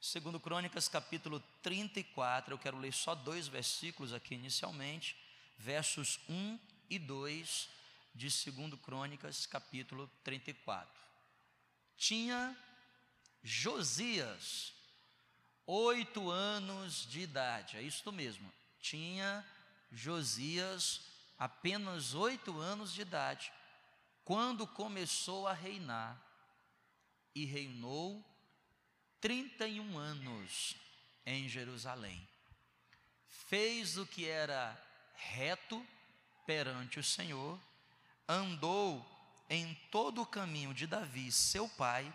Segundo Crônicas, capítulo 34, eu quero ler só dois versículos aqui inicialmente, versos 1 e 2 de Segundo Crônicas, capítulo 34. Tinha Josias oito anos de idade, é isso mesmo. Tinha Josias apenas oito anos de idade, quando começou a reinar, e reinou 31 anos em Jerusalém. Fez o que era reto perante o Senhor, andou em todo o caminho de Davi, seu pai,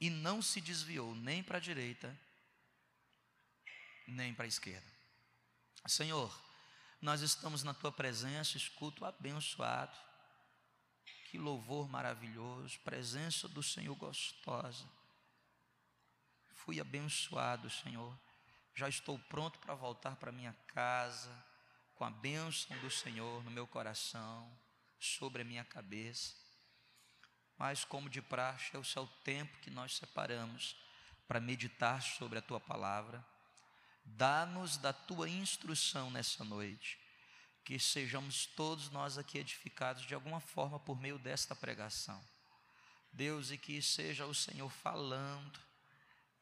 e não se desviou nem para a direita, nem para a esquerda. Senhor, nós estamos na tua presença, escuto abençoado, que louvor maravilhoso, presença do Senhor gostosa fui abençoado, Senhor. Já estou pronto para voltar para minha casa, com a bênção do Senhor no meu coração, sobre a minha cabeça. Mas, como de praxe, é o seu tempo que nós separamos para meditar sobre a tua palavra. Dá-nos da tua instrução nessa noite, que sejamos todos nós aqui edificados de alguma forma por meio desta pregação. Deus, e que seja o Senhor falando,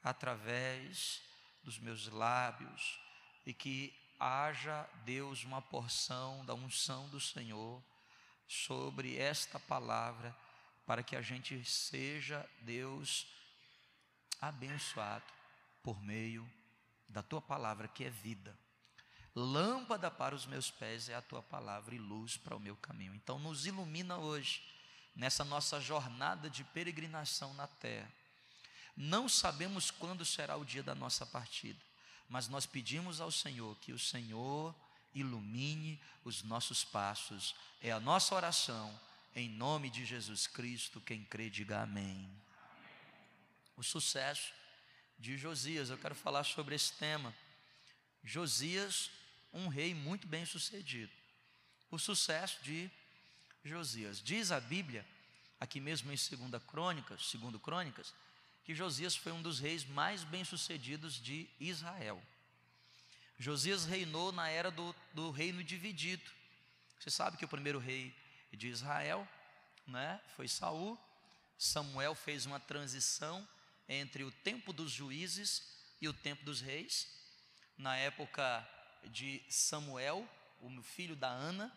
através dos meus lábios e que haja, Deus, uma porção da unção do Senhor sobre esta palavra, para que a gente seja, Deus, abençoado por meio da tua palavra que é vida. Lâmpada para os meus pés é a tua palavra e luz para o meu caminho. Então, nos ilumina hoje, nessa nossa jornada de peregrinação na terra não sabemos quando será o dia da nossa partida, mas nós pedimos ao Senhor que o Senhor ilumine os nossos passos. É a nossa oração, em nome de Jesus Cristo. Quem crê, diga amém. O sucesso de Josias, eu quero falar sobre esse tema. Josias, um rei muito bem sucedido. O sucesso de Josias. Diz a Bíblia, aqui mesmo em 2 Crônicas, 2 Crônicas, que Josias foi um dos reis mais bem-sucedidos de Israel. Josias reinou na era do, do, reino dividido. Você sabe que o primeiro rei de Israel né, foi Saul. Samuel fez uma transição entre o tempo dos juízes e o tempo dos reis. Na época de Samuel, o filho da Ana,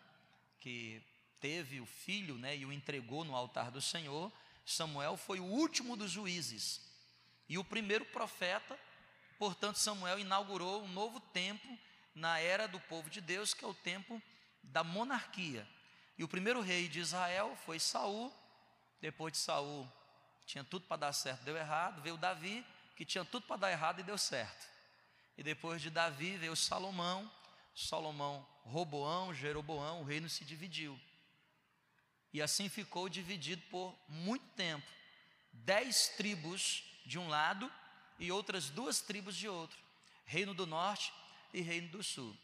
que teve o filho né, e o entregou no altar do Senhor, Samuel foi o último dos juízes e o primeiro profeta, portanto, Samuel inaugurou um novo tempo na era do povo de Deus, que é o tempo da monarquia. E o primeiro rei de Israel foi Saul. Depois de Saul, tinha tudo para dar certo, deu errado. Veio Davi, que tinha tudo para dar errado e deu certo. E depois de Davi veio Salomão. Salomão, Roboão, Jeroboão, o reino se dividiu. E assim ficou dividido por muito tempo. Dez tribos de um lado e outras duas tribos de outro, Reino do Norte e Reino do Sul.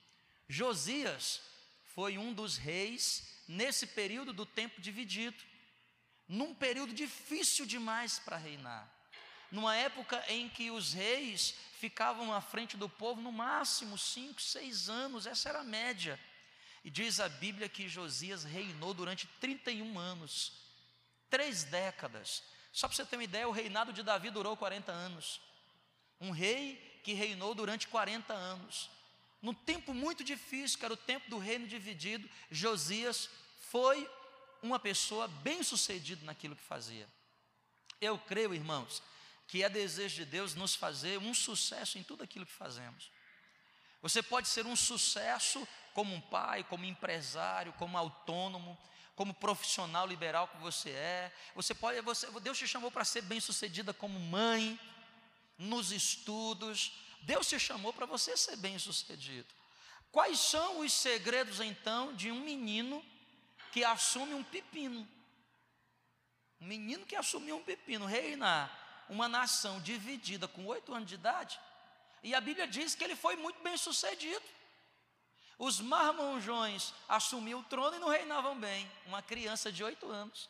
Josias foi um dos reis nesse período do tempo dividido, num período difícil demais para reinar, numa época em que os reis ficavam à frente do povo no máximo cinco, seis anos, essa era a média. E diz a Bíblia que Josias reinou durante 31 anos, três décadas. Só para você ter uma ideia, o reinado de Davi durou 40 anos. Um rei que reinou durante 40 anos. Num tempo muito difícil, que era o tempo do reino dividido, Josias foi uma pessoa bem-sucedida naquilo que fazia. Eu creio, irmãos, que é desejo de Deus nos fazer um sucesso em tudo aquilo que fazemos. Você pode ser um sucesso como um pai, como empresário, como autônomo, como profissional liberal que você é. Você pode, você, Deus te chamou para ser bem-sucedida como mãe, nos estudos. Deus te chamou para você ser bem-sucedido. Quais são os segredos então de um menino que assume um pepino? Um menino que assumiu um pepino, reinar uma nação dividida com oito anos de idade. E a Bíblia diz que ele foi muito bem sucedido. Os marmonjões assumiam o trono e não reinavam bem. Uma criança de oito anos.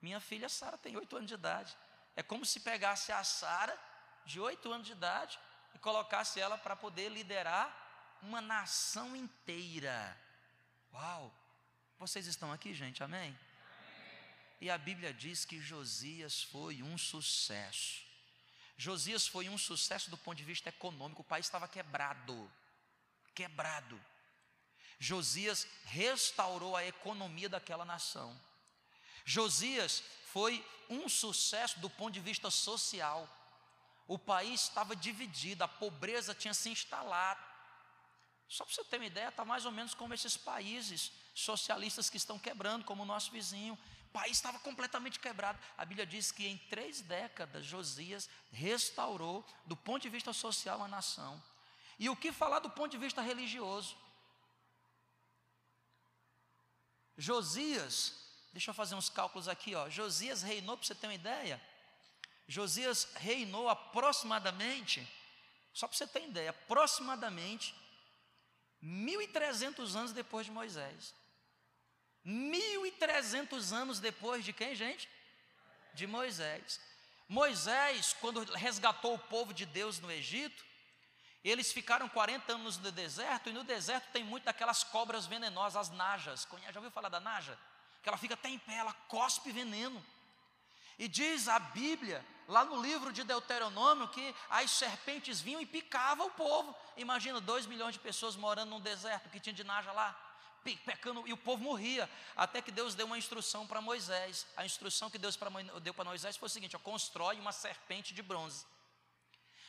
Minha filha Sara tem oito anos de idade. É como se pegasse a Sara, de oito anos de idade, e colocasse ela para poder liderar uma nação inteira. Uau! Vocês estão aqui, gente? Amém? E a Bíblia diz que Josias foi um sucesso. Josias foi um sucesso do ponto de vista econômico, o país estava quebrado. Quebrado. Josias restaurou a economia daquela nação. Josias foi um sucesso do ponto de vista social. O país estava dividido, a pobreza tinha se instalado. Só para você ter uma ideia, está mais ou menos como esses países socialistas que estão quebrando, como o nosso vizinho. País estava completamente quebrado. A Bíblia diz que em três décadas Josias restaurou, do ponto de vista social, a nação. E o que falar do ponto de vista religioso? Josias, deixa eu fazer uns cálculos aqui, ó. Josias reinou, para você ter uma ideia, Josias reinou aproximadamente, só para você ter ideia, aproximadamente 1.300 anos depois de Moisés. 1.300 anos depois de quem, gente? De Moisés. Moisés, quando resgatou o povo de Deus no Egito, eles ficaram 40 anos no deserto, e no deserto tem muito daquelas cobras venenosas, as najas. Já ouviu falar da naja? Que ela fica até em pé, ela cospe veneno. E diz a Bíblia, lá no livro de Deuteronômio, que as serpentes vinham e picavam o povo. Imagina, dois milhões de pessoas morando num deserto, que tinha de naja lá, pecando, e o povo morria. Até que Deus deu uma instrução para Moisés. A instrução que Deus deu para Moisés foi o seguinte: ó, constrói uma serpente de bronze.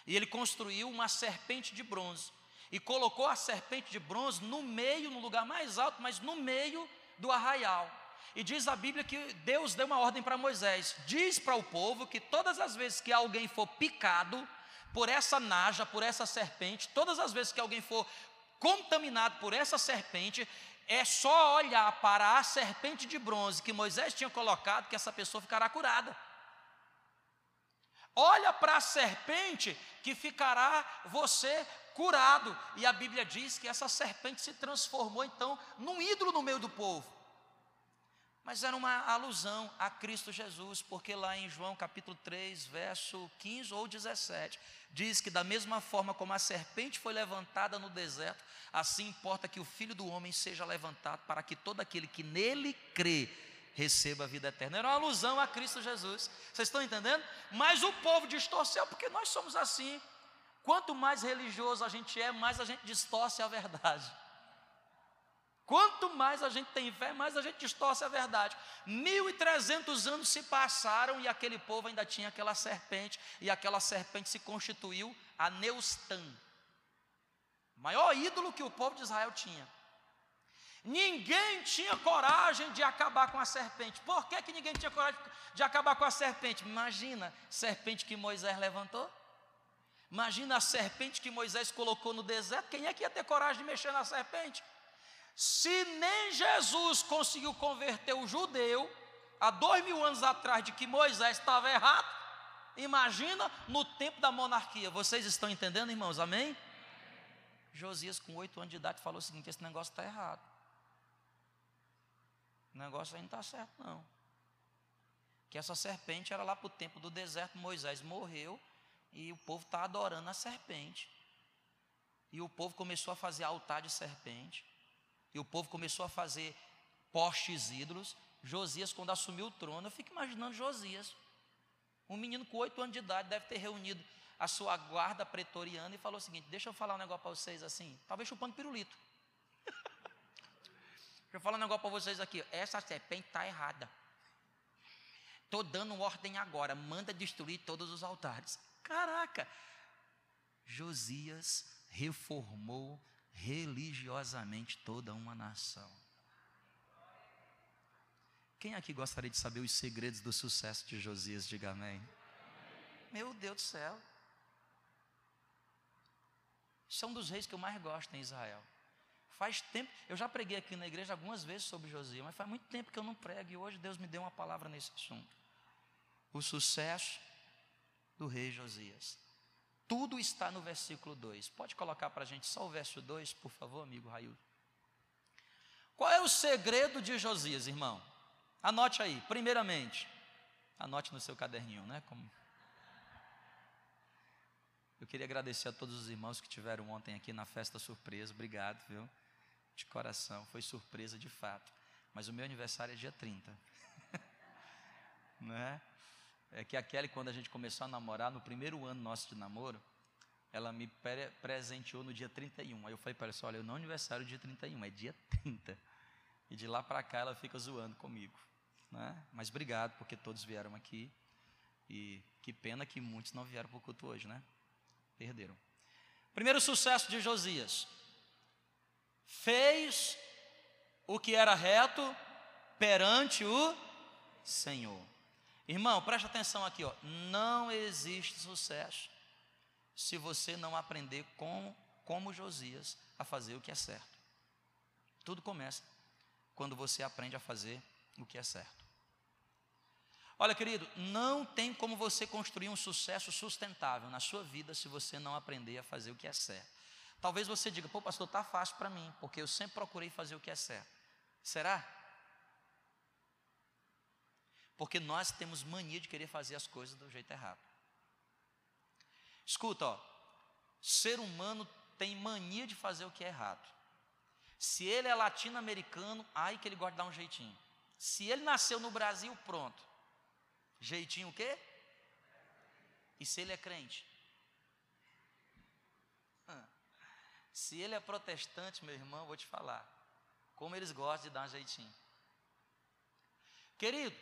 E ele construiu uma serpente de bronze. E colocou a serpente de bronze no meio, no lugar mais alto, mas no meio do arraial. E diz a Bíblia que Deus deu uma ordem para Moisés: diz para o povo que todas as vezes que alguém for picado por essa naja, por essa serpente, todas as vezes que alguém for contaminado por essa serpente, é só olhar para a serpente de bronze que Moisés tinha colocado que essa pessoa ficará curada. Olha para a serpente que ficará você curado. E a Bíblia diz que essa serpente se transformou então num ídolo no meio do povo. Mas era uma alusão a Cristo Jesus, porque lá em João capítulo 3, verso 15 ou 17, diz que da mesma forma como a serpente foi levantada no deserto, assim importa que o Filho do Homem seja levantado, para que todo aquele que nele crê receba a vida eterna. Era uma alusão a Cristo Jesus. Vocês estão entendendo? Mas o povo distorceu, porque nós somos assim. Quanto mais religioso a gente é, mais a gente distorce a verdade. Quanto mais a gente tem fé, mais a gente distorce a verdade. 1.300 anos se passaram e aquele povo ainda tinha aquela serpente, e aquela serpente se constituiu a Neustã, maior ídolo que o povo de Israel tinha. Ninguém tinha coragem de acabar com a serpente. Por que, que ninguém tinha coragem de acabar com a serpente? Imagina, serpente que Moisés levantou. Imagina a serpente que Moisés colocou no deserto. Quem é que ia ter coragem de mexer na serpente? Se nem Jesus conseguiu converter o judeu, há dois mil anos atrás, de que Moisés estava errado, imagina no tempo da monarquia. Vocês estão entendendo, irmãos? Amém? Josias, com oito anos de idade, falou o seguinte: esse negócio está errado. O negócio aí não está certo, não. Que essa serpente era lá para o tempo do deserto, Moisés morreu e o povo está adorando a serpente. E o povo começou a fazer altar de serpente. E o povo começou a fazer postes ídolos. Josias, quando assumiu o trono, eu fico imaginando Josias. Um menino com oito anos de idade deve ter reunido a sua guarda pretoriana e falou o seguinte: Deixa eu falar um negócio para vocês assim, talvez chupando pirulito. Deixa eu falar um negócio para vocês aqui. Essa serpente está errada. Estou dando ordem agora, manda destruir todos os altares. Caraca! Josias reformou religiosamente toda uma nação. Quem aqui gostaria de saber os segredos do sucesso de Josias? Diga amém. Meu Deus do céu. São dos reis que eu mais gosto em Israel. Faz tempo, eu já preguei aqui na igreja algumas vezes sobre Josias, mas faz muito tempo que eu não prego e hoje Deus me deu uma palavra nesse assunto. O sucesso do rei Josias. Tudo está no versículo 2. Pode colocar para a gente só o verso 2, por favor, amigo Raul. Qual é o segredo de Josias, irmão? Anote aí, primeiramente, Anote no seu caderninho, né? Como... Eu queria agradecer a todos os irmãos que tiveram ontem aqui na festa surpresa. Obrigado, viu? De coração. Foi surpresa de fato. Mas o meu aniversário é dia 30. né? É que a Kelly, quando a gente começou a namorar, no primeiro ano nosso de namoro, ela me presenteou no dia 31. Aí eu falei para ela assim: olha, eu não aniversário dia 31, é dia 30. E de lá para cá ela fica zoando comigo. Né? Mas obrigado, porque todos vieram aqui. E que pena que muitos não vieram para o culto hoje, né? Perderam. Primeiro sucesso de Josias. Fez o que era reto perante o Senhor. Irmão, preste atenção aqui, ó. Não existe sucesso se você não aprender com, como Josias a fazer o que é certo. Tudo começa quando você aprende a fazer o que é certo. Olha, querido, não tem como você construir um sucesso sustentável na sua vida se você não aprender a fazer o que é certo. Talvez você diga, pô, pastor, está fácil para mim, porque eu sempre procurei fazer o que é certo. Será? Porque nós temos mania de querer fazer as coisas do jeito errado. Escuta, ó, ser humano tem mania de fazer o que é errado. Se ele é latino-americano, ai que ele gosta de dar um jeitinho. Se ele nasceu no Brasil, pronto. Jeitinho o quê? E se ele é crente? Se ele é protestante, meu irmão, vou te falar. Como eles gostam de dar um jeitinho. Querido,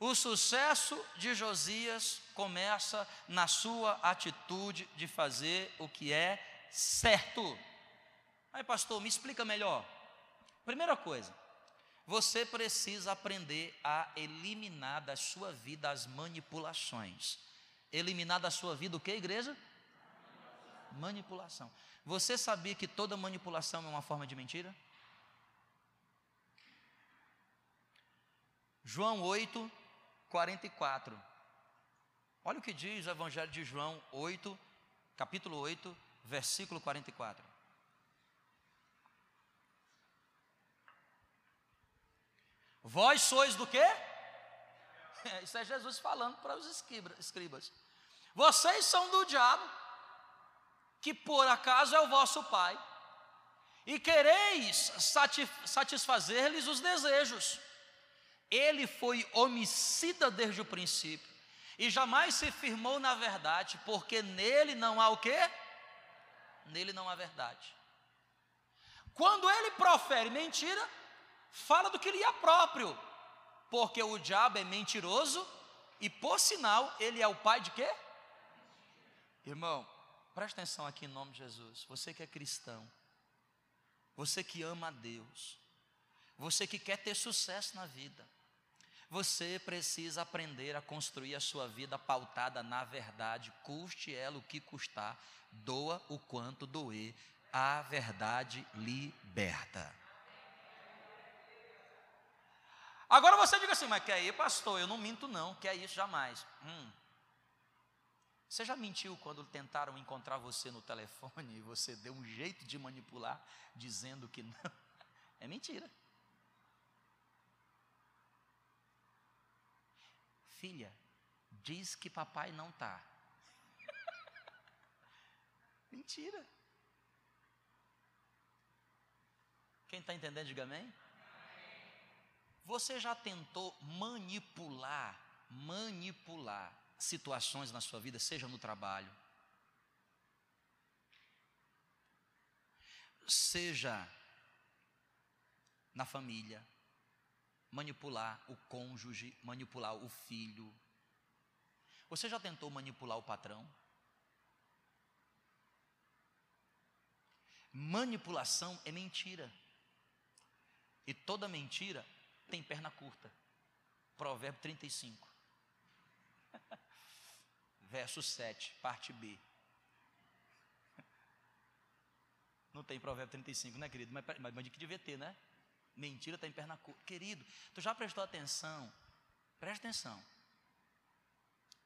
o sucesso de Josias começa na sua atitude de fazer o que é certo. Aí, pastor, me explica melhor. Primeira coisa, você precisa aprender a eliminar da sua vida as manipulações. Eliminar da sua vida o que, igreja? Manipulação. Você sabia que toda manipulação é uma forma de mentira? João 8, 44. Olha o que diz o Evangelho de João 8, capítulo 8, versículo 44. Vós sois do quê? Isso é Jesus falando para os escribas. Vocês são do diabo, que por acaso é o vosso pai, e quereis satisfazer-lhes os desejos ele foi homicida desde o princípio e jamais se firmou na verdade, porque nele não há o quê? Nele não há verdade. Quando ele profere mentira, fala do que lhe é próprio, porque o diabo é mentiroso e, por sinal, ele é o pai de quê? Irmão, preste atenção aqui em nome de Jesus. Você que é cristão, você que ama a Deus, você que quer ter sucesso na vida, você precisa aprender a construir a sua vida pautada na verdade, custe ela o que custar, doa o quanto doer, a verdade liberta. Agora você diga assim, mas que aí, pastor, eu não minto não, que é isso jamais. Hum. Você já mentiu quando tentaram encontrar você no telefone e você deu um jeito de manipular, dizendo que não? É mentira. Filha, diz que papai não está. Mentira. Quem está entendendo, diga amém. Você já tentou manipular, manipular situações na sua vida, seja no trabalho, seja na família, manipular o cônjuge, manipular o filho. Você já tentou manipular o patrão? Manipulação é mentira. E toda mentira tem perna curta. Provérbio 35. Verso 7, parte B. Não tem provérbio 35, né, querido? Mas, mas, mas que devia ter, né? Mentira está em perna curta. Querido, tu já prestou atenção? Presta atenção.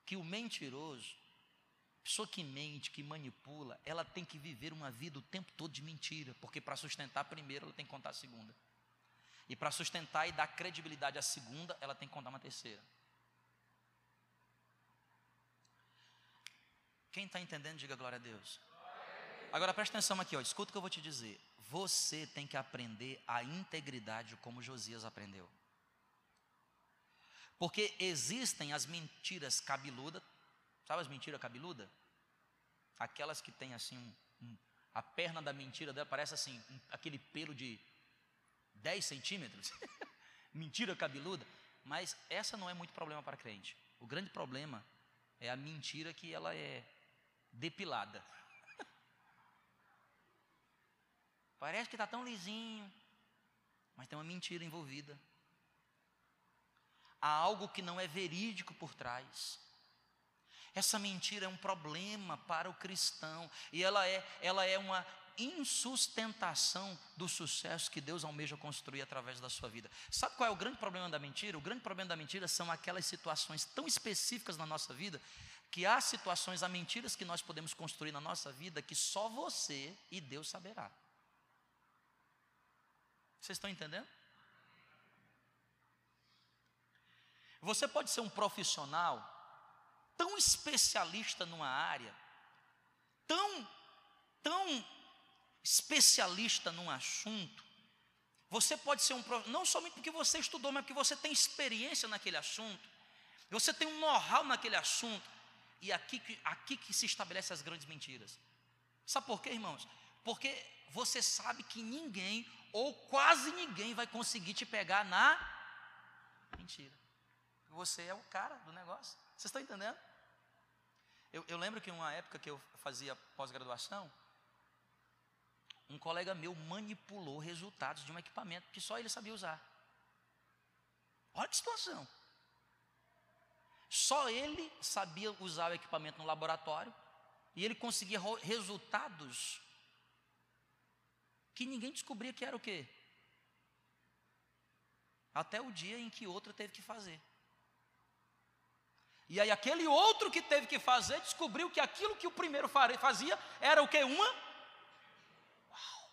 Que o mentiroso, pessoa que mente, que manipula, ela tem que viver uma vida o tempo todo de mentira, porque para sustentar a primeira, ela tem que contar a segunda. E para sustentar e dar credibilidade à segunda, ela tem que contar uma terceira. Quem está entendendo, diga glória a Deus. Agora presta atenção aqui, ó, escuta o que eu vou te dizer. Você tem que aprender a integridade como Josias aprendeu. Porque existem as mentiras cabeludas, sabe as mentiras cabeludas? Aquelas que tem assim, um, um, a perna da mentira dela parece assim, um, aquele pelo de 10 centímetros. mentira cabeluda. Mas essa não é muito problema para crente. O grande problema é a mentira que ela é depilada. Parece que está tão lisinho, mas tem uma mentira envolvida. Há algo que não é verídico por trás. Essa mentira é um problema para o cristão e ela é, ela é uma insustentação do sucesso que Deus almeja construir através da sua vida. Sabe qual é o grande problema da mentira? O grande problema da mentira são aquelas situações tão específicas na nossa vida que há situações, há mentiras que nós podemos construir na nossa vida que só você e Deus saberá. Vocês estão entendendo? Você pode ser um profissional tão especialista numa área, tão, tão especialista num assunto. Você pode ser um não somente porque você estudou, mas porque você tem experiência naquele assunto. Você tem um know-how naquele assunto. E aqui, aqui que se estabelecem as grandes mentiras. Sabe por quê, irmãos? Porque você sabe que ninguém, ou quase ninguém, vai conseguir te pegar na mentira. Você é o cara do negócio. Vocês estão entendendo? Eu, eu lembro que uma época que eu fazia pós-graduação, um colega meu manipulou resultados de um equipamento que só ele sabia usar. Olha que situação. Só ele sabia usar o equipamento no laboratório e ele conseguia resultados que ninguém descobria que era o quê? Até o dia em que outro teve que fazer. E aí aquele outro que teve que fazer descobriu que aquilo que o primeiro fazia era o que? Uma? Uau!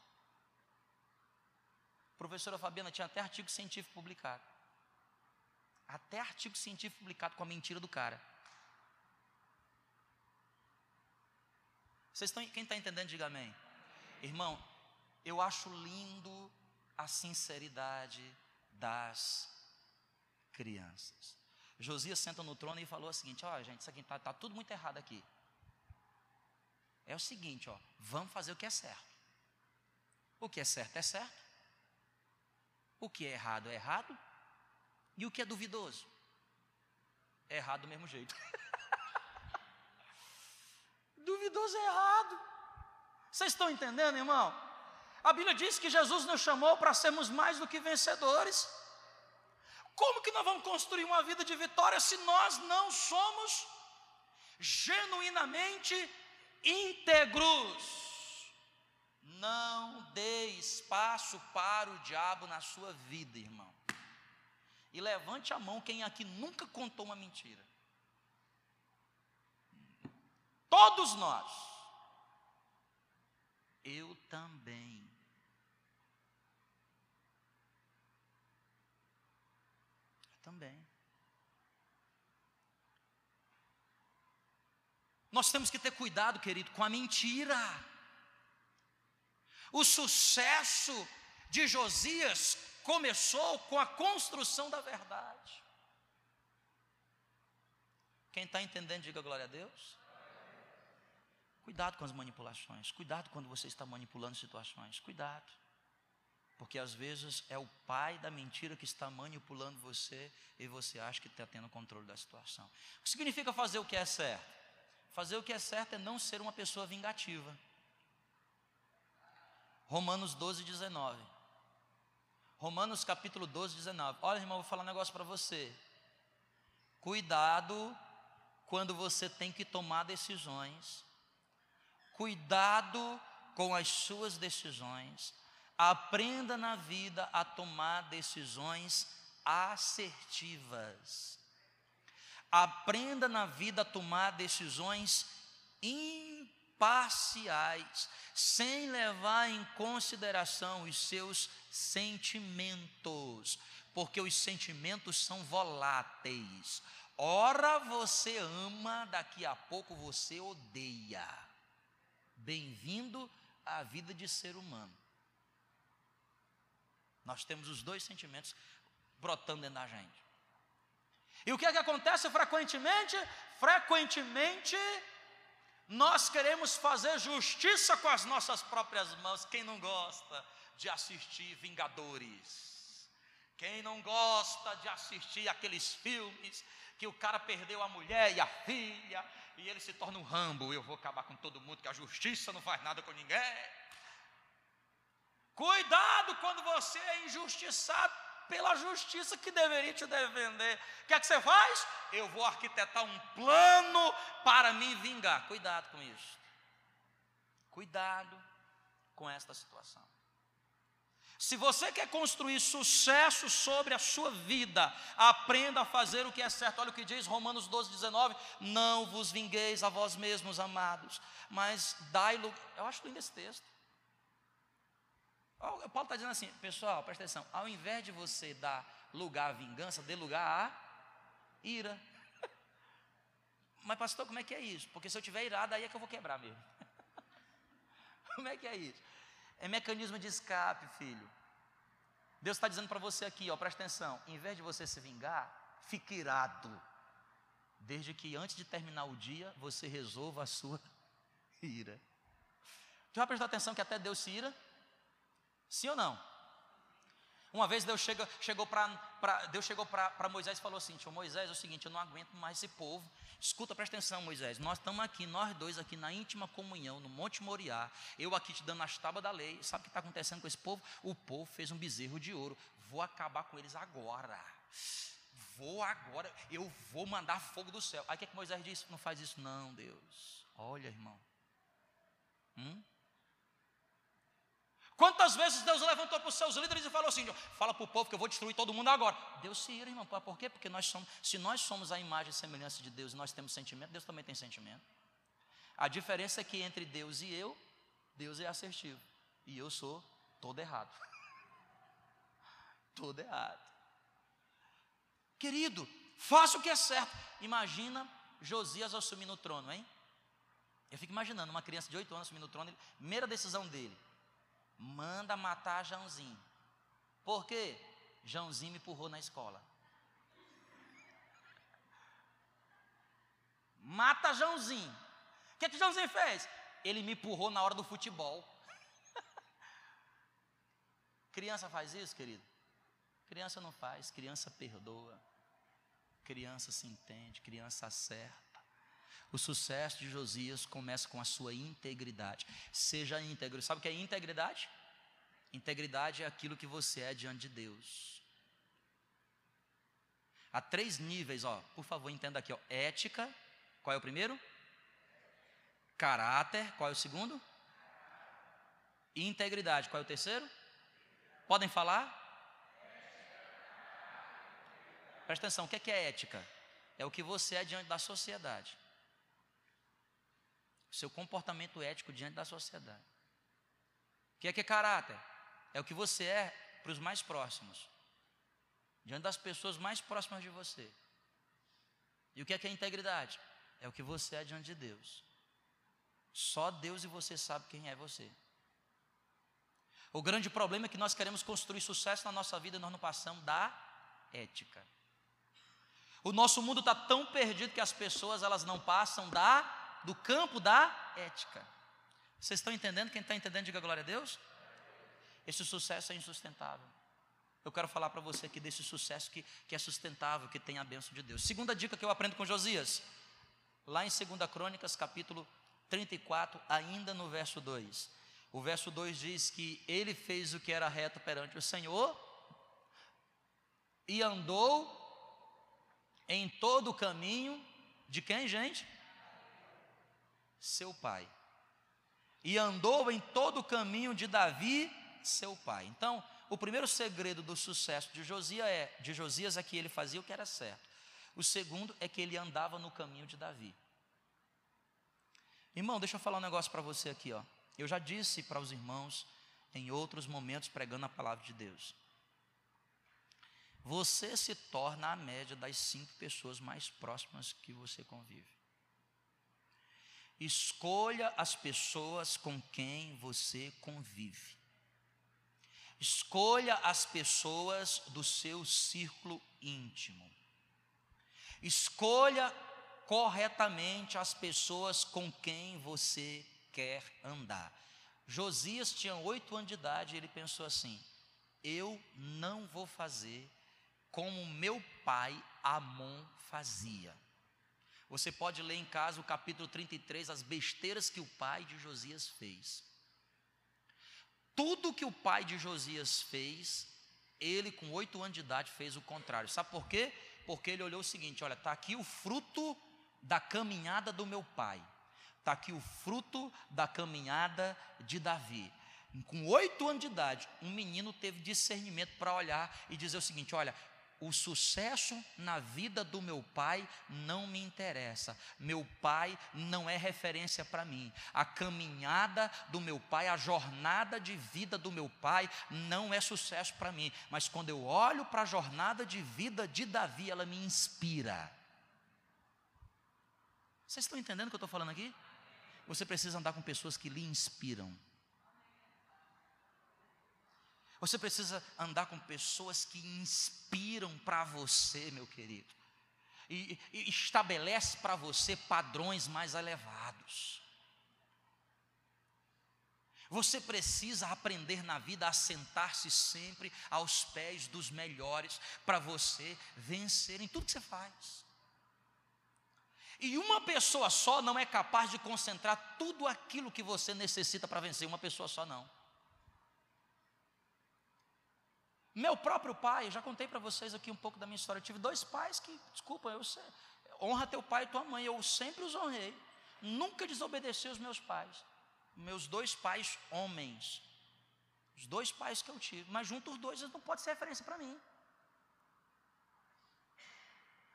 Professora Fabiana tinha até artigo científico publicado. Até artigo científico publicado com a mentira do cara. Vocês estão, quem está entendendo, diga amém. Irmão, eu acho lindo a sinceridade das crianças. Josias senta no trono e falou o seguinte: ó, gente, isso aqui está tá tudo muito errado aqui. É o seguinte, ó, vamos fazer o que é certo. O que é certo é certo. O que é errado é errado. E o que é duvidoso? É errado do mesmo jeito. duvidoso é errado. Vocês estão entendendo, irmão? A Bíblia diz que Jesus nos chamou para sermos mais do que vencedores. Como que nós vamos construir uma vida de vitória se nós não somos genuinamente íntegros? Não dê espaço para o diabo na sua vida, irmão. E levante a mão quem aqui nunca contou uma mentira. Todos nós. Eu também. Eu também. Nós temos que ter cuidado, querido, com a mentira. O sucesso de Josias começou com a construção da verdade. Quem está entendendo, diga glória a Deus. Cuidado com as manipulações, cuidado quando você está manipulando situações, cuidado. Porque às vezes é o pai da mentira que está manipulando você e você acha que está tendo controle da situação. O que significa fazer o que é certo? Fazer o que é certo é não ser uma pessoa vingativa. Romanos 12, 19. Romanos capítulo 12, 19. Olha, irmão, vou falar um negócio para você. Cuidado quando você tem que tomar decisões. Cuidado com as suas decisões. Aprenda na vida a tomar decisões assertivas. Aprenda na vida a tomar decisões imparciais, sem levar em consideração os seus sentimentos, porque os sentimentos são voláteis. Ora você ama, daqui a pouco você odeia. Bem-vindo à vida de ser humano. Nós temos os dois sentimentos brotando dentro da gente. E o que é que acontece frequentemente? Frequentemente nós queremos fazer justiça com as nossas próprias mãos. Quem não gosta de assistir Vingadores? Quem não gosta de assistir aqueles filmes que o cara perdeu a mulher e a filha e ele se torna um rambo? Eu vou acabar com todo mundo, que a justiça não faz nada com ninguém. Cuidado quando você é injustiçado pela justiça que deveria te defender. O que é que você faz? Eu vou arquitetar um plano para me vingar. Cuidado com isso. Cuidado com esta situação. Se você quer construir sucesso sobre a sua vida, aprenda a fazer o que é certo. Olha o que diz Romanos 12, 19: Não vos vingueis a vós mesmos, amados, mas dai lugar. Eu acho lindo esse texto. Paulo está dizendo assim, pessoal, presta atenção, ao invés de você dar lugar à vingança, dê lugar à ira. Mas pastor, como é que é isso? Porque se eu tiver irado, aí é que eu vou quebrar mesmo. como é que é isso? É mecanismo de escape, filho. Deus está dizendo para você aqui, ó, presta atenção, em vez de você se vingar, fique irado. Desde que antes de terminar o dia, você resolva a sua ira. Tu já prestou atenção que até Deus se ira? Sim ou não? Uma vez Deus chega, chegou para Deus chegou para Moisés e falou assim: Moisés, é o seguinte, eu não aguento mais esse povo. Escuta, presta atenção, Moisés. Nós estamos aqui, nós dois aqui na íntima comunhão, no Monte Moriá. Eu aqui te dando as tábuas da lei. Sabe o que está acontecendo com esse povo? O povo fez um bezerro de ouro. Vou acabar com eles agora. Vou agora, eu vou mandar fogo do céu. Aí o que, é que Moisés disse? Não faz isso, não, Deus. Olha, irmão. Hum? Quantas vezes Deus levantou para os seus líderes e falou assim: fala para o povo que eu vou destruir todo mundo agora. Deus se ira, irmão. Por quê? Porque nós somos, se nós somos a imagem e semelhança de Deus e nós temos sentimento, Deus também tem sentimento. A diferença é que entre Deus e eu, Deus é assertivo. E eu sou todo errado. todo errado. Querido, faça o que é certo. Imagina Josias assumindo o trono, hein? Eu fico imaginando uma criança de 8 anos assumindo o trono, primeira decisão dele manda matar Joãozinho. Por quê? Joãozinho me empurrou na escola. Mata Joãozinho. O que, que Joãozinho fez? Ele me empurrou na hora do futebol. criança faz isso, querido? Criança não faz, criança perdoa. Criança se entende, criança acerta. O sucesso de Josias começa com a sua integridade. Seja íntegro. Sabe o que é integridade? Integridade é aquilo que você é diante de Deus. Há três níveis, ó. Por favor, entenda aqui, ó. Ética, qual é o primeiro? Caráter, qual é o segundo? Integridade, qual é o terceiro? Podem falar? Presta atenção, o que é, que é ética? É o que você é diante da sociedade seu comportamento ético diante da sociedade. O que é que é caráter? É o que você é para os mais próximos, diante das pessoas mais próximas de você. E o que é que é integridade? É o que você é diante de Deus. Só Deus e você sabe quem é você. O grande problema é que nós queremos construir sucesso na nossa vida e nós não passamos da ética. O nosso mundo está tão perdido que as pessoas elas não passam da do campo da ética. Vocês estão entendendo? Quem está entendendo, diga glória a Deus. Esse sucesso é insustentável. Eu quero falar para você aqui desse sucesso que, que é sustentável, que tem a bênção de Deus. Segunda dica que eu aprendo com Josias, lá em 2 Crônicas, capítulo 34, ainda no verso 2. O verso 2 diz que ele fez o que era reto perante o Senhor e andou em todo o caminho de quem, gente? Seu pai. E andou em todo o caminho de Davi, seu pai. Então, o primeiro segredo do sucesso de Josias é, de Josias é que ele fazia o que era certo. O segundo é que ele andava no caminho de Davi. Irmão, deixa eu falar um negócio para você aqui, ó. Eu já disse para os irmãos em outros momentos pregando a palavra de Deus. você se torna a média das cinco pessoas mais próximas que você convive. Escolha as pessoas com quem você convive. Escolha as pessoas do seu círculo íntimo. Escolha corretamente as pessoas com quem você quer andar. Josias tinha oito anos de idade e ele pensou assim: eu não vou fazer como meu pai Amon fazia. Você pode ler em casa o capítulo 33, as besteiras que o pai de Josias fez. Tudo que o pai de Josias fez, ele com oito anos de idade fez o contrário. Sabe por quê? Porque ele olhou o seguinte: olha, está aqui o fruto da caminhada do meu pai, está aqui o fruto da caminhada de Davi. Com oito anos de idade, um menino teve discernimento para olhar e dizer o seguinte: olha, o sucesso na vida do meu pai não me interessa. Meu pai não é referência para mim. A caminhada do meu pai, a jornada de vida do meu pai não é sucesso para mim. Mas quando eu olho para a jornada de vida de Davi, ela me inspira. Vocês estão entendendo o que eu estou falando aqui? Você precisa andar com pessoas que lhe inspiram. Você precisa andar com pessoas que inspiram para você, meu querido. E, e estabelece para você padrões mais elevados. Você precisa aprender na vida a sentar-se sempre aos pés dos melhores para você vencer em tudo que você faz. E uma pessoa só não é capaz de concentrar tudo aquilo que você necessita para vencer, uma pessoa só não. Meu próprio pai, já contei para vocês aqui um pouco da minha história. Eu tive dois pais que, desculpa, eu sei, honra teu pai e tua mãe. Eu sempre os honrei. Nunca desobedeci os meus pais. Meus dois pais homens. Os dois pais que eu tive. Mas junto os dois, eles não podem ser referência para mim.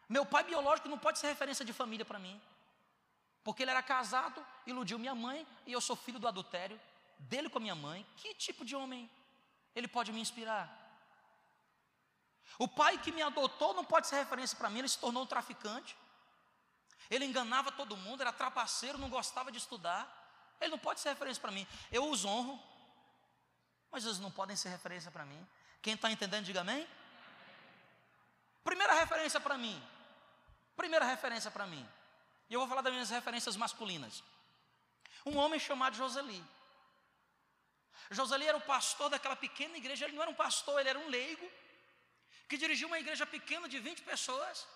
Meu pai biológico não pode ser referência de família para mim. Porque ele era casado, iludiu minha mãe e eu sou filho do adultério dele com a minha mãe. Que tipo de homem ele pode me inspirar? O pai que me adotou não pode ser referência para mim, ele se tornou um traficante. Ele enganava todo mundo, era trapaceiro, não gostava de estudar. Ele não pode ser referência para mim. Eu os honro, mas eles não podem ser referência para mim. Quem está entendendo, diga amém. Primeira referência para mim. Primeira referência para mim. E eu vou falar das minhas referências masculinas. Um homem chamado Joseli. Joseli era o pastor daquela pequena igreja. Ele não era um pastor, ele era um leigo que dirigia uma igreja pequena de 20 pessoas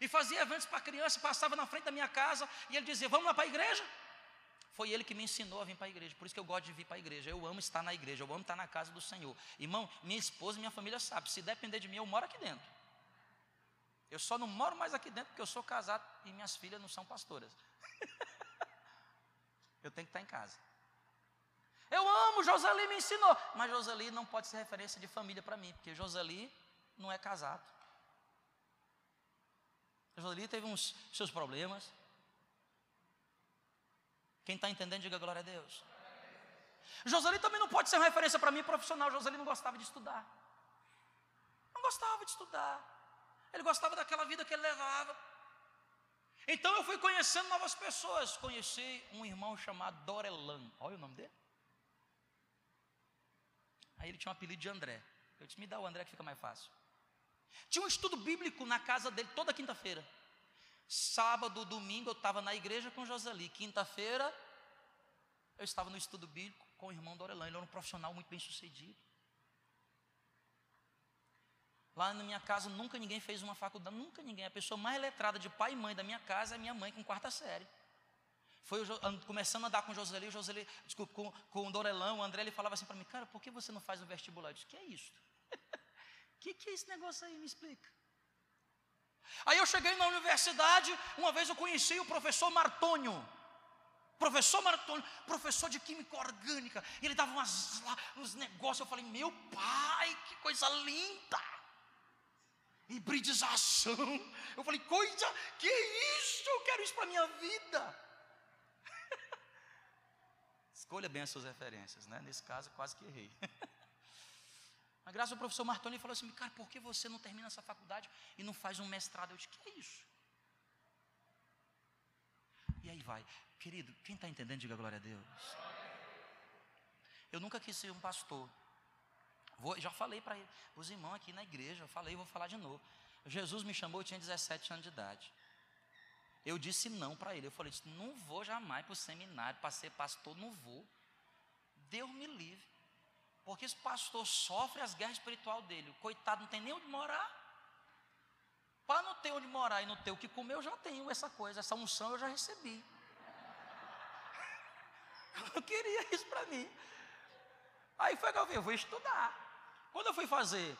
e fazia eventos para criança, passava na frente da minha casa e ele dizia: Vamos lá para a igreja. Foi ele que me ensinou a vir para a igreja, por isso que eu gosto de vir para a igreja. Eu amo estar na igreja, eu amo estar na casa do Senhor. Irmão, minha esposa e minha família sabem, se depender de mim, eu moro aqui dentro. Eu só não moro mais aqui dentro porque eu sou casado e minhas filhas não são pastoras. eu tenho que estar em casa. Eu amo, Joseli me ensinou, mas Joseli não pode ser referência de família para mim, porque Joseli não é casado. Joseli teve uns seus problemas. Quem está entendendo, diga glória a Deus. Joseli também não pode ser uma referência para mim profissional. Joseli não gostava de estudar. Não gostava de estudar. Ele gostava daquela vida que ele levava. Então eu fui conhecendo novas pessoas. Conheci um irmão chamado Dorelan. Olha o nome dele. Aí ele tinha um apelido de André. Eu disse: me dá o André que fica mais fácil. Tinha um estudo bíblico na casa dele toda quinta-feira. Sábado, domingo eu estava na igreja com Joseli. Quinta-feira eu estava no estudo bíblico com o irmão Dorelan. Ele era um profissional muito bem sucedido. Lá na minha casa nunca ninguém fez uma faculdade, nunca ninguém. A pessoa mais letrada de pai e mãe da minha casa é minha mãe com quarta série. Foi o, começando a andar com o Joseli, o Joseli, desculpa, com, com o Dorelão, o André, ele falava assim para mim, cara, por que você não faz o vestibular? Eu disse, que é isso? Que, que é esse negócio aí? Me explica. Aí eu cheguei na universidade, uma vez eu conheci o professor Martônio. Professor Martônio, professor de química orgânica. Ele dava umas, uns negócios, eu falei, meu pai, que coisa linda! Hibridização. Eu falei, coisa, que isso? Eu quero isso para a minha vida. Escolha bem as suas referências, né? Nesse caso, quase que errei. Mas graça do professor Martoni falou assim: Cara, por que você não termina essa faculdade e não faz um mestrado? Eu disse: Que é isso? E aí vai. Querido, quem está entendendo, diga glória a Deus. Eu nunca quis ser um pastor. Vou, já falei para os irmãos aqui na igreja, eu falei, vou falar de novo. Jesus me chamou, eu tinha 17 anos de idade. Eu disse não para ele. Eu falei, não vou jamais para o seminário para ser pastor, não vou. Deus me livre. Porque esse pastor sofre as guerras espiritual dele. O coitado não tem nem onde morar. Para não ter onde morar e não ter o que comer, eu já tenho essa coisa, essa unção eu já recebi. Eu queria isso para mim. Aí foi que eu vi, vou estudar. Quando eu fui fazer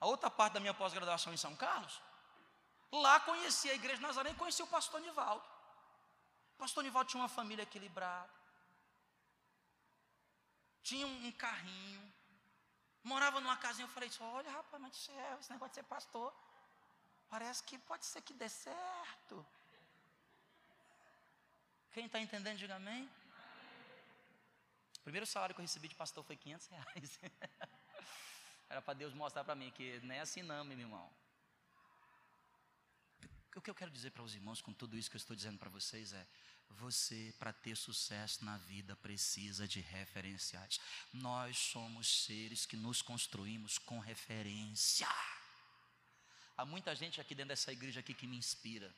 a outra parte da minha pós-graduação em São Carlos, lá conheci a igreja Nazaré e conheci o pastor Nivaldo. O pastor Nivaldo tinha uma família equilibrada, tinha um, carrinho, morava numa casinha. Eu falei: Olha, rapaz, mas céu, esse negócio de ser pastor, parece que pode ser que dê certo. Quem está entendendo, diga amém. O primeiro salário que eu recebi de pastor foi 500 reais. Era para Deus mostrar para mim que nem é assim não, meu irmão. O que eu quero dizer para os irmãos com tudo isso que eu estou dizendo para vocês é: você, para ter sucesso na vida, precisa de referenciais. Nós somos seres que nos construímos com referência. Há muita gente aqui dentro dessa igreja aqui que me inspira,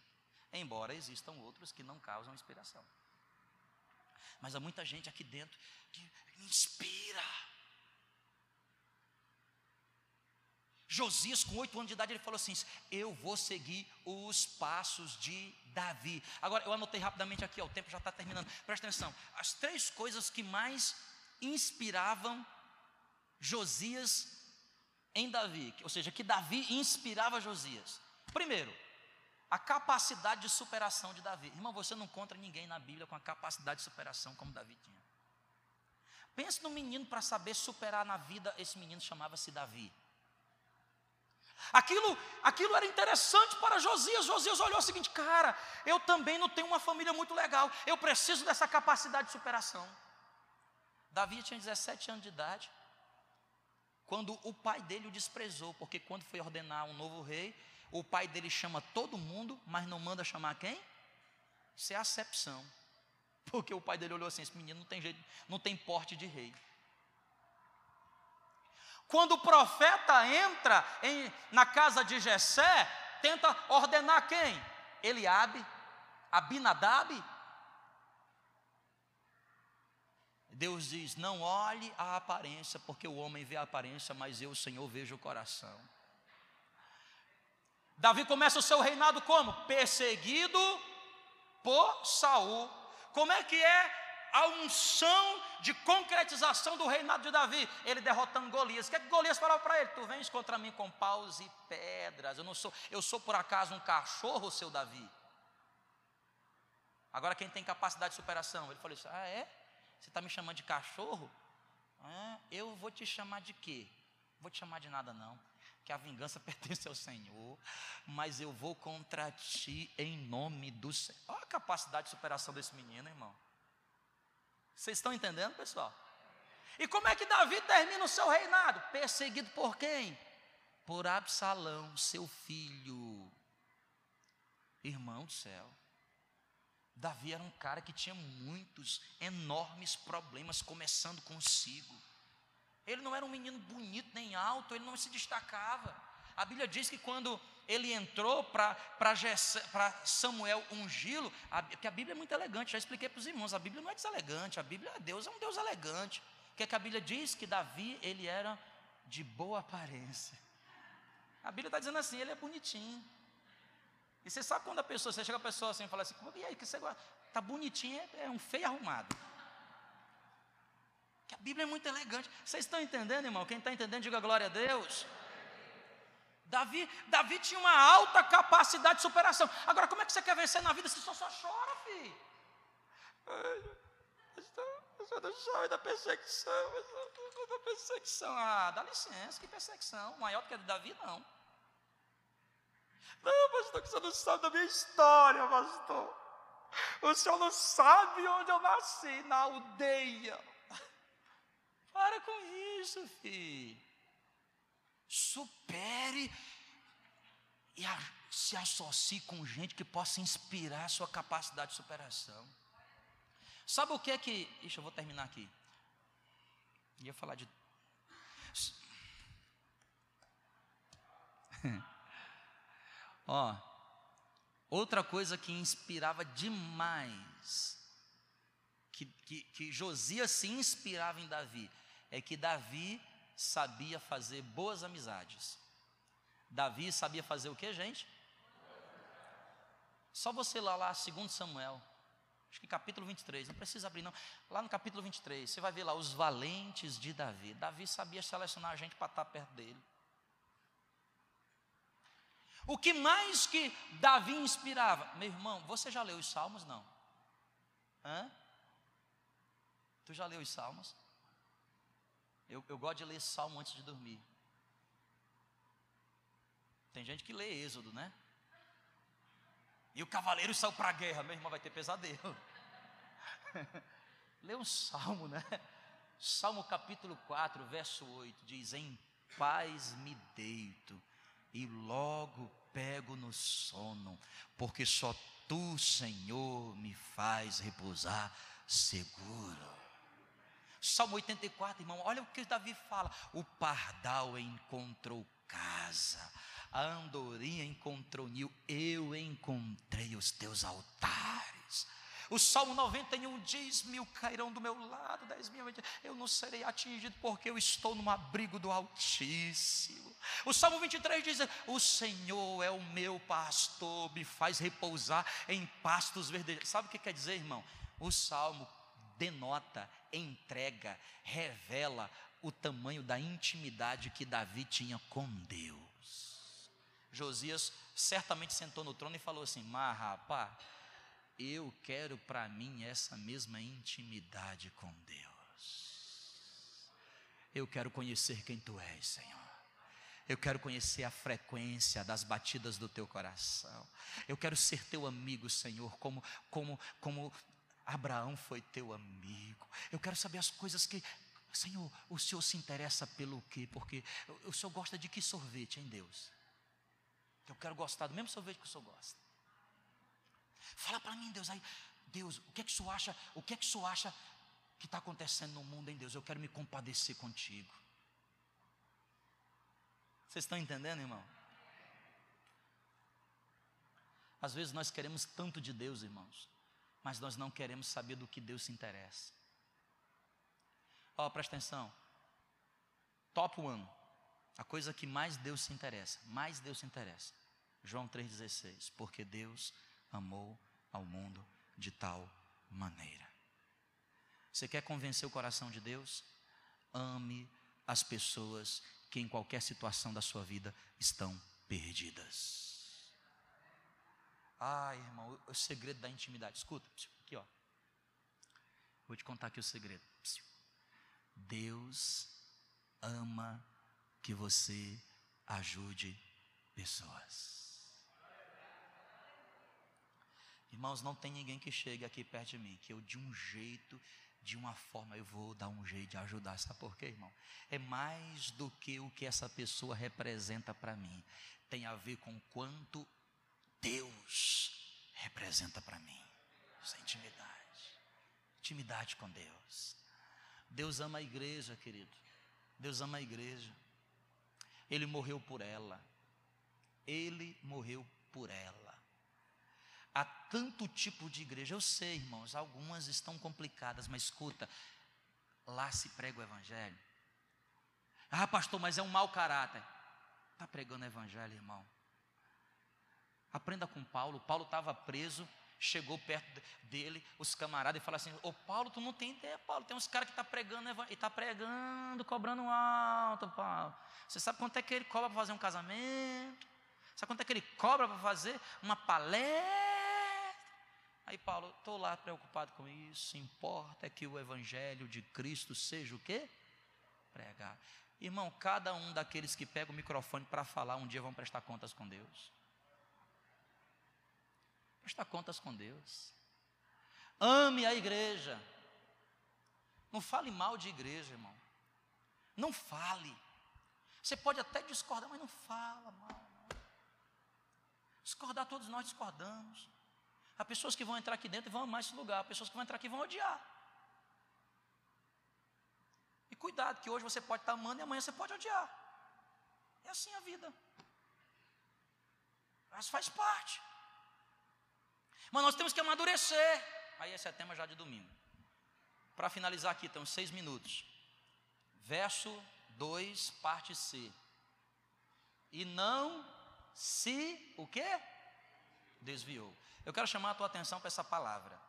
embora existam outros que não causam inspiração. Mas há muita gente aqui dentro que me inspira. Josias, com oito anos de idade, ele falou assim: Eu vou seguir os passos de Davi. Agora, eu anotei rapidamente aqui, ó, o tempo já está terminando. Presta atenção: as três coisas que mais inspiravam Josias em Davi, ou seja, que Davi inspirava Josias. Primeiro, a capacidade de superação de Davi. Irmão, você não encontra ninguém na Bíblia com a capacidade de superação como Davi tinha. Pense no menino para saber superar na vida, esse menino chamava-se Davi. Aquilo, aquilo era interessante para Josias. Josias olhou o seguinte: cara, eu também não tenho uma família muito legal, eu preciso dessa capacidade de superação. Davi tinha 17 anos de idade, quando o pai dele o desprezou, porque quando foi ordenar um novo rei, o pai dele chama todo mundo, mas não manda chamar quem? Isso é acepção. Porque o pai dele olhou assim: esse menino não tem jeito, não tem porte de rei. Quando o profeta entra em, na casa de Jessé, tenta ordenar quem? Eliabe, Abinadab. Deus diz: não olhe a aparência, porque o homem vê a aparência, mas eu, Senhor, vejo o coração. Davi começa o seu reinado como? Perseguido por Saul. Como é que é a unção de concretização do reinado de Davi? Ele derrotando Golias. O que, é que Golias falava para ele? Tu vens contra mim com paus e pedras. Eu não sou, eu sou por acaso um cachorro, seu Davi. Agora quem tem capacidade de superação? Ele falou assim: Ah, é? Você está me chamando de cachorro? Ah, eu vou te chamar de quê? Vou te chamar de nada não que a vingança pertence ao Senhor, mas eu vou contra ti em nome do Senhor. Olha a capacidade de superação desse menino, irmão. Vocês estão entendendo, pessoal? E como é que Davi termina o seu reinado? Perseguido por quem? Por Absalão, seu filho. Irmão do céu. Davi era um cara que tinha muitos, enormes problemas, começando consigo. Ele não era um menino bonito nem alto, ele não se destacava. A Bíblia diz que quando ele entrou para Samuel ungí-lo, que a Bíblia é muito elegante, já expliquei para os irmãos, a Bíblia não é deselegante, a Bíblia, Deus é um Deus elegante. O que, é que a Bíblia diz? Que Davi, ele era de boa aparência. A Bíblia está dizendo assim, ele é bonitinho. E você sabe quando a pessoa, você chega a pessoa assim e fala assim, e aí, que você está bonitinho, é, é um feio arrumado. Que a Bíblia é muito elegante. Vocês estão entendendo, irmão? Quem está entendendo, diga glória a Deus. Davi, Davi tinha uma alta capacidade de superação. Agora, como é que você quer vencer na vida se só só chora, filho? Você não chora da perseguição, da perseguição. Ah, dá licença, que perseguição. Maior do que a de Davi, não. Não, pastor, que você não sabe da minha história, pastor. O senhor não sabe onde eu nasci, na aldeia. Para com isso, filho. Supere e a, se associe com gente que possa inspirar a sua capacidade de superação. Sabe o que é que. Ixi, eu vou terminar aqui. Ia falar de. Ó, outra coisa que inspirava demais, que, que, que Josias se inspirava em Davi, é que Davi sabia fazer boas amizades. Davi sabia fazer o que, gente? Só você lá, lá, 2 Samuel, acho que capítulo 23, não precisa abrir não. Lá no capítulo 23, você vai ver lá os valentes de Davi. Davi sabia selecionar a gente para estar perto dele. O que mais que Davi inspirava? Meu irmão, você já leu os salmos? Não. Hã? Tu já leu os salmos? Eu, eu gosto de ler salmo antes de dormir. Tem gente que lê Êxodo, né? E o cavaleiro saiu para a guerra, meu irmão vai ter pesadelo. lê um salmo, né? Salmo capítulo 4, verso 8, diz: Em paz me deito e logo pego no sono, porque só tu, Senhor, me faz repousar seguro. Salmo 84, irmão, olha o que Davi fala: o pardal encontrou casa, a andorinha encontrou ninho, eu encontrei os teus altares. O Salmo 91 diz: Mil cairão do meu lado, dez mil, eu não serei atingido, porque eu estou no abrigo do Altíssimo. O Salmo 23 diz: O Senhor é o meu pastor, me faz repousar em pastos verdes. Sabe o que quer dizer, irmão? O Salmo denota, entrega, revela o tamanho da intimidade que Davi tinha com Deus. Josias certamente sentou no trono e falou assim: Mas rapaz eu quero para mim essa mesma intimidade com Deus. Eu quero conhecer quem tu és, Senhor. Eu quero conhecer a frequência das batidas do teu coração. Eu quero ser teu amigo, Senhor, como como como Abraão foi teu amigo. Eu quero saber as coisas que Senhor, o Senhor se interessa pelo quê? Porque o Senhor gosta de que sorvete, em Deus? Eu quero gostar do mesmo sorvete que o Senhor gosta. Fala para mim, Deus, aí, Deus, o que é que o senhor acha? O que é que o senhor acha que está acontecendo no mundo, em Deus? Eu quero me compadecer contigo. Vocês estão entendendo, irmão? Às vezes nós queremos tanto de Deus, irmãos, mas nós não queremos saber do que Deus se interessa. Ó, oh, presta atenção. Top one. A coisa que mais Deus se interessa, mais Deus se interessa. João 3,16. Porque Deus amou ao mundo de tal maneira. Você quer convencer o coração de Deus? Ame as pessoas que em qualquer situação da sua vida estão perdidas. Ah, irmão, o segredo da intimidade. Escuta, aqui ó. Vou te contar aqui o segredo. Deus ama que você ajude pessoas. Irmãos, não tem ninguém que chegue aqui perto de mim, que eu de um jeito, de uma forma, eu vou dar um jeito de ajudar. Sabe por quê, irmão? É mais do que o que essa pessoa representa para mim. Tem a ver com quanto Deus representa para mim. Essa intimidade. Intimidade com Deus. Deus ama a igreja, querido. Deus ama a igreja. Ele morreu por ela. Ele morreu por ela. Há tanto tipo de igreja. Eu sei, irmãos, algumas estão complicadas, mas escuta, lá se prega o evangelho. Ah, pastor, mas é um mau caráter. Está pregando o evangelho, irmão. Aprenda com Paulo. Paulo estava preso, chegou perto dele, os camaradas, e falaram assim: Ô Paulo, tu não tem ideia, Paulo. Tem uns caras que estão tá pregando, e está pregando, cobrando alto, Paulo. Você sabe quanto é que ele cobra para fazer um casamento? Sabe quanto é que ele cobra para fazer uma palestra? Aí Paulo, estou lá preocupado com isso, importa que o evangelho de Cristo seja o quê? Pregar. Irmão, cada um daqueles que pega o microfone para falar, um dia vão prestar contas com Deus. Prestar contas com Deus. Ame a igreja. Não fale mal de igreja, irmão. Não fale. Você pode até discordar, mas não fala mal. Discordar, todos nós discordamos. Há pessoas que vão entrar aqui dentro e vão amar esse lugar, há pessoas que vão entrar aqui e vão odiar. E cuidado, que hoje você pode estar amando e amanhã você pode odiar. É assim a vida. Mas faz parte. Mas nós temos que amadurecer. Aí esse é tema já de domingo. Para finalizar aqui, tem uns seis minutos. Verso 2, parte C. E não se o quê? Desviou. Eu quero chamar a tua atenção para essa palavra.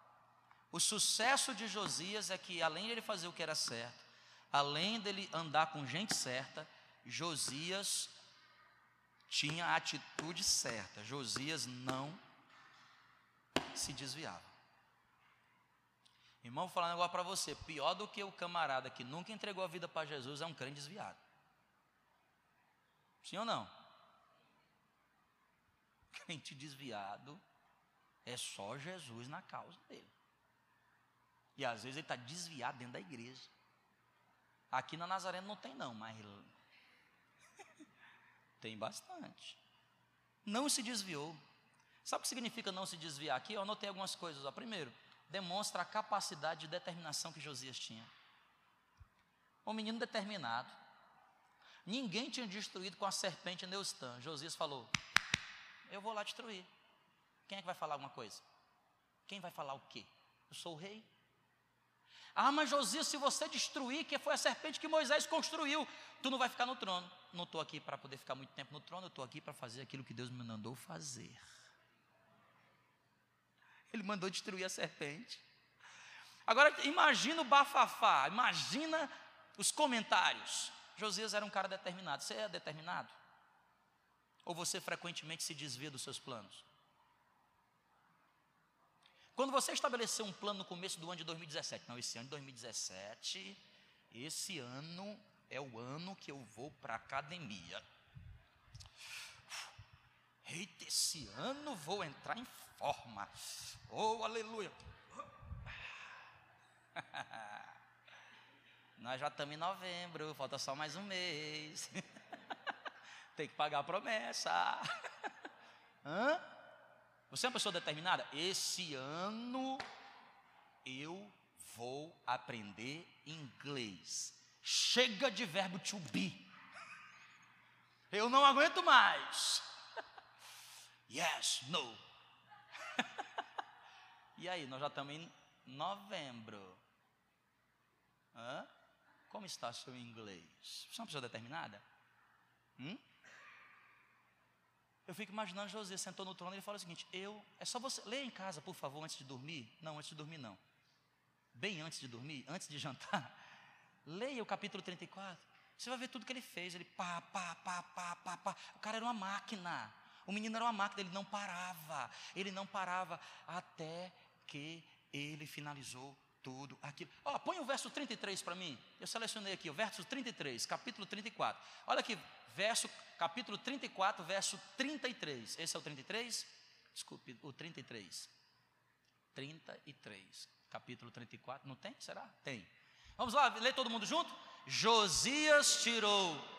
O sucesso de Josias é que, além de ele fazer o que era certo, além dele andar com gente certa, Josias tinha a atitude certa. Josias não se desviava. Irmão, vou falar um negócio para você: pior do que o camarada que nunca entregou a vida para Jesus é um crente desviado. Sim ou não? Crente desviado é só Jesus na causa dele. E às vezes ele está desviado dentro da igreja. Aqui na Nazareno não tem, não, mas tem bastante. Não se desviou. Sabe o que significa não se desviar aqui? Eu anotei algumas coisas. Ó. Primeiro, demonstra a capacidade de determinação que Josias tinha. Um menino determinado. Ninguém tinha destruído com a serpente Neustã. Josias falou: Eu vou lá destruir. Quem é que vai falar alguma coisa? Quem vai falar o quê? Eu sou o rei. Ah, mas Josias, se você destruir, que foi a serpente que Moisés construiu, tu não vai ficar no trono. Não estou aqui para poder ficar muito tempo no trono, eu estou aqui para fazer aquilo que Deus me mandou fazer. Ele mandou destruir a serpente. Agora, imagina o bafafá, imagina os comentários. Josias era um cara determinado. Você é determinado? Ou você frequentemente se desvia dos seus planos? Quando você estabeleceu um plano no começo do ano de 2017, não, esse ano de 2017, esse ano é o ano que eu vou para a academia. Eita, esse ano vou entrar em forma. Oh, aleluia. Nós já estamos em novembro, falta só mais um mês. Tem que pagar a promessa. Hã? Você é uma pessoa determinada? Esse ano eu vou aprender inglês. Chega de verbo to be. Eu não aguento mais. Yes, no. e aí, nós já estamos em novembro. Hã? Como está seu inglês? Você é uma pessoa determinada? Hum? Eu fico imaginando José sentou no trono e ele fala o seguinte: Eu, é só você, leia em casa, por favor, antes de dormir. Não, antes de dormir não. Bem antes de dormir, antes de jantar. Leia o capítulo 34. Você vai ver tudo que ele fez. Ele pá, pá, pá, pá, pá, pá. O cara era uma máquina. O menino era uma máquina, ele não parava. Ele não parava até que ele finalizou tudo aquilo. Ó, põe o verso 33 para mim. Eu selecionei aqui, o verso 33, capítulo 34. Olha aqui, verso, capítulo 34, verso 33. Esse é o 33? Desculpe, o 33. 33. Capítulo 34. Não tem? Será? Tem. Vamos lá, ler todo mundo junto? Josias tirou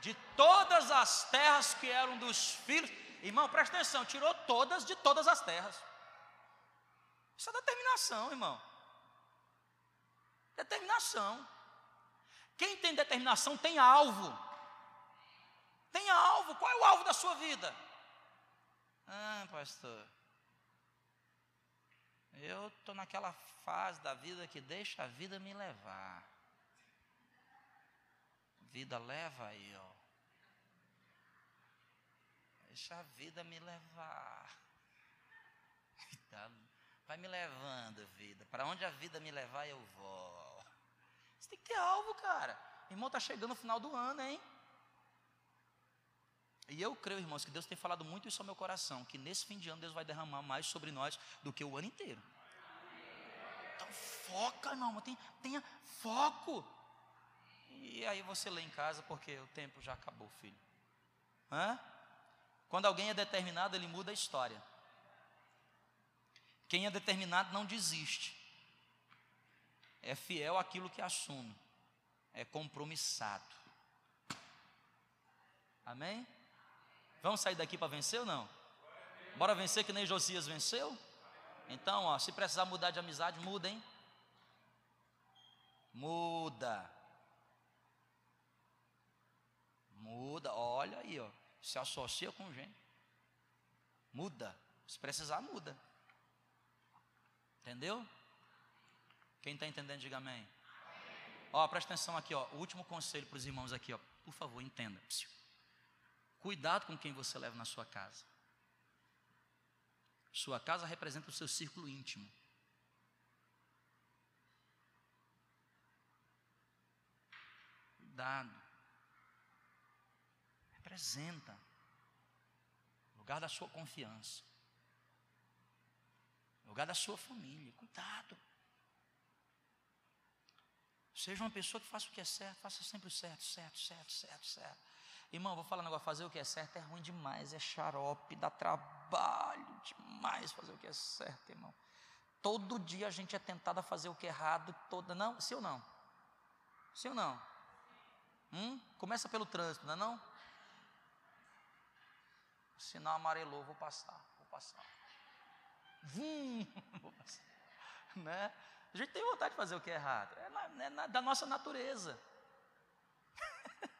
de todas as terras que eram dos filhos. Irmão, presta atenção, tirou todas de todas as terras. Isso é determinação, irmão. Determinação. Quem tem determinação tem alvo. Tem alvo. Qual é o alvo da sua vida? Ah, pastor. Eu estou naquela fase da vida que deixa a vida me levar. Vida leva aí, ó. Deixa a vida me levar. Vai me levando, vida. Para onde a vida me levar, eu vou. Você tem que ter alvo, cara. Irmão, está chegando o final do ano, hein? E eu creio, irmãos, que Deus tem falado muito isso ao meu coração, que nesse fim de ano Deus vai derramar mais sobre nós do que o ano inteiro. Então foca, irmão, tenha, tenha foco. E aí você lê em casa, porque o tempo já acabou, filho. Hã? Quando alguém é determinado, ele muda a história. Quem é determinado não desiste. é fiel àquilo que assume, é compromissado. Amém? Vamos sair daqui para vencer ou não? Bora vencer que nem Josias venceu? Então, ó, se precisar mudar de amizade, muda, hein? Muda. Muda, olha aí, ó. Se associa com gente. Muda. Se precisar, muda. Entendeu? Quem está entendendo, diga amém. Ó, presta atenção aqui, ó. O último conselho para os irmãos aqui, ó. Por favor, entenda. Cuidado com quem você leva na sua casa. Sua casa representa o seu círculo íntimo. Cuidado. Representa. Lugar da sua confiança. Lugar da sua família. Cuidado. Seja uma pessoa que faça o que é certo, faça sempre o certo, certo, certo, certo, certo. Irmão, vou falar um negócio, fazer o que é certo é ruim demais, é xarope, dá trabalho demais fazer o que é certo, irmão. Todo dia a gente é tentado a fazer o que é errado, toda, não, sim ou não? Sim ou não? Hum? Começa pelo trânsito, não é não? O sinal amarelou, vou passar, vou passar. Vum, vou passar. Né? A gente tem vontade de fazer o que é errado, é, na, é na, da nossa natureza.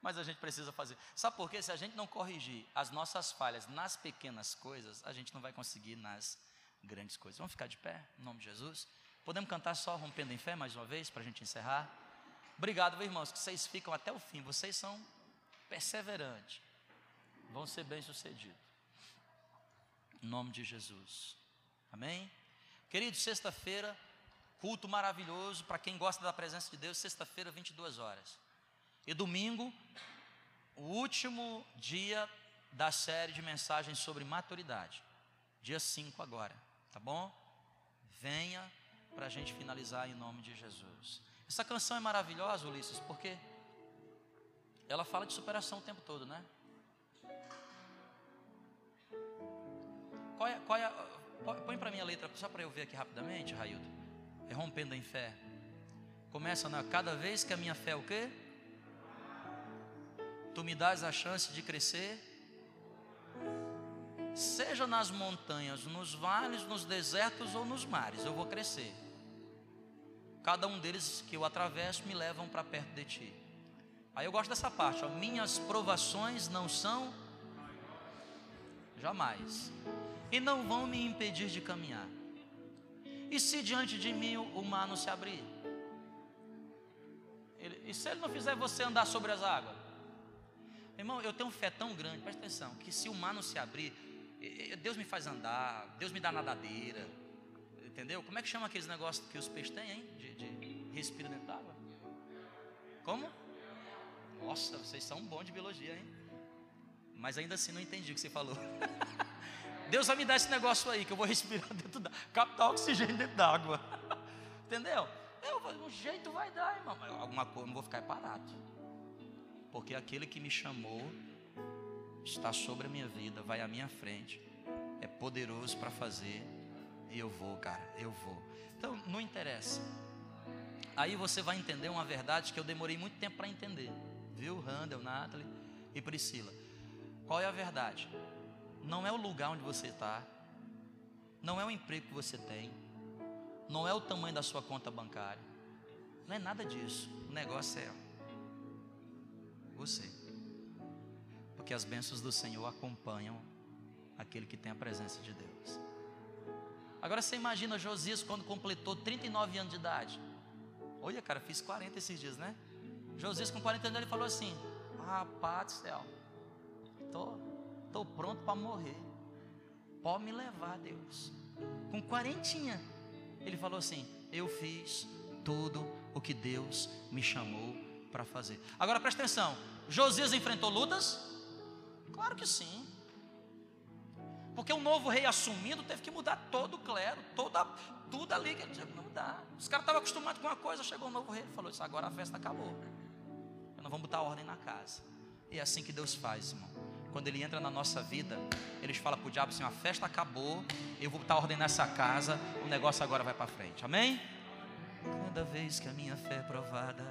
Mas a gente precisa fazer. Sabe por quê? Se a gente não corrigir as nossas falhas nas pequenas coisas, a gente não vai conseguir nas grandes coisas. Vamos ficar de pé, em nome de Jesus? Podemos cantar só rompendo em fé mais uma vez, para a gente encerrar? Obrigado, meus irmãos, que vocês ficam até o fim. Vocês são perseverantes. Vão ser bem-sucedidos. Em nome de Jesus. Amém? Querido, sexta-feira, culto maravilhoso para quem gosta da presença de Deus, sexta-feira, 22 horas. E domingo, o último dia da série de mensagens sobre maturidade. Dia 5 agora, tá bom? Venha para a gente finalizar em nome de Jesus. Essa canção é maravilhosa, Ulisses, porque ela fala de superação o tempo todo, né? Qual é, qual é, põe para mim a letra, só para eu ver aqui rapidamente, Raildo. É rompendo em fé. Começa na cada vez que a minha fé é o quê? Tu me dás a chance de crescer. Seja nas montanhas, nos vales, nos desertos ou nos mares, eu vou crescer. Cada um deles que eu atravesso me levam para perto de ti. Aí eu gosto dessa parte, ó, minhas provações não são jamais e não vão me impedir de caminhar. E se diante de mim o mar não se abrir? Ele, e se ele não fizer você andar sobre as águas? Irmão, eu tenho fé tão grande, presta atenção, que se o mar não se abrir, Deus me faz andar, Deus me dá nadadeira, entendeu? Como é que chama aqueles negócios que os peixes têm, hein? De, de respira dentro d'água? Como? Nossa, vocês são bons de biologia, hein? Mas ainda assim não entendi o que você falou. Deus vai me dar esse negócio aí, que eu vou respirar dentro da. captar oxigênio dentro d'água. Entendeu? Eu, um jeito vai dar, irmão. Mas alguma coisa, não vou ficar parado. Porque aquele que me chamou está sobre a minha vida, vai à minha frente, é poderoso para fazer, e eu vou, cara, eu vou. Então, não interessa. Aí você vai entender uma verdade que eu demorei muito tempo para entender, viu, Randall, Natalie e Priscila. Qual é a verdade? Não é o lugar onde você está, não é o emprego que você tem, não é o tamanho da sua conta bancária, não é nada disso. O negócio é você, porque as bênçãos do Senhor acompanham aquele que tem a presença de Deus. Agora você imagina Josias quando completou 39 anos de idade. Olha, cara, fiz 40 esses dias, né? Josias com 40 anos ele falou assim: Rapaz do céu, estou Estou pronto para morrer. Pode me levar, Deus. Com quarentinha, ele falou assim: Eu fiz tudo o que Deus me chamou para fazer. Agora presta atenção: Josias enfrentou lutas? Claro que sim. Porque o novo rei assumindo teve que mudar todo o clero, toda, tudo ali que ele tinha que mudar. Os caras estavam acostumados com uma coisa, chegou o novo rei e falou: Isso agora a festa acabou. Eu não botar ordem na casa. E é assim que Deus faz, irmão. Quando ele entra na nossa vida, eles falam para o diabo assim: a festa acabou, eu vou estar ordenando essa casa, o negócio agora vai para frente. Amém? Cada vez que a minha fé é provada